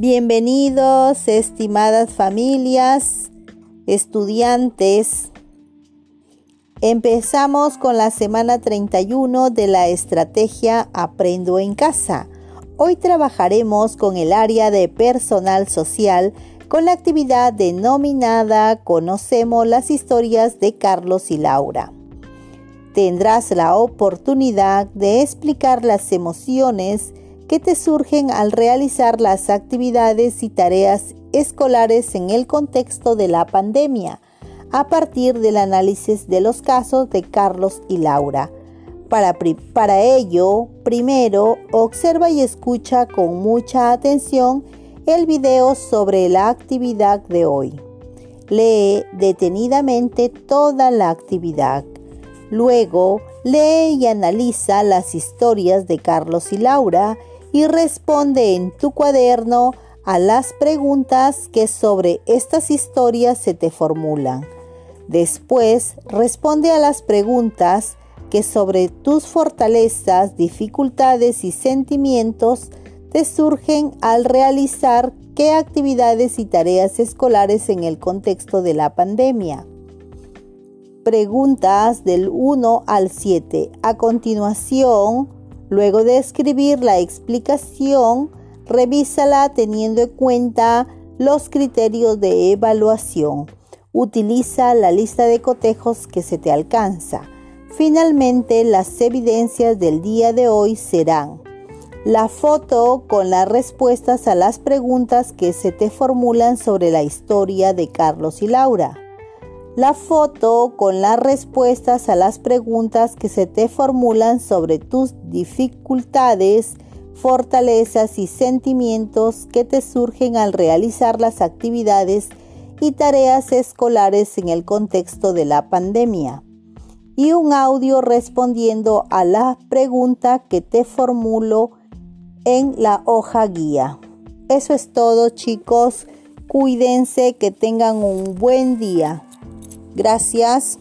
Bienvenidos, estimadas familias, estudiantes. Empezamos con la semana 31 de la estrategia Aprendo en casa. Hoy trabajaremos con el área de personal social con la actividad denominada Conocemos las historias de Carlos y Laura. Tendrás la oportunidad de explicar las emociones que te surgen al realizar las actividades y tareas escolares en el contexto de la pandemia, a partir del análisis de los casos de Carlos y Laura. Para, para ello, primero, observa y escucha con mucha atención el video sobre la actividad de hoy. Lee detenidamente toda la actividad. Luego, lee y analiza las historias de Carlos y Laura y responde en tu cuaderno a las preguntas que sobre estas historias se te formulan. Después, responde a las preguntas que sobre tus fortalezas, dificultades y sentimientos te surgen al realizar qué actividades y tareas escolares en el contexto de la pandemia. Preguntas del 1 al 7. A continuación, luego de escribir la explicación, revísala teniendo en cuenta los criterios de evaluación. Utiliza la lista de cotejos que se te alcanza. Finalmente, las evidencias del día de hoy serán la foto con las respuestas a las preguntas que se te formulan sobre la historia de Carlos y Laura. La foto con las respuestas a las preguntas que se te formulan sobre tus dificultades, fortalezas y sentimientos que te surgen al realizar las actividades y tareas escolares en el contexto de la pandemia. Y un audio respondiendo a la pregunta que te formulo en la hoja guía. Eso es todo chicos. Cuídense, que tengan un buen día. Gracias.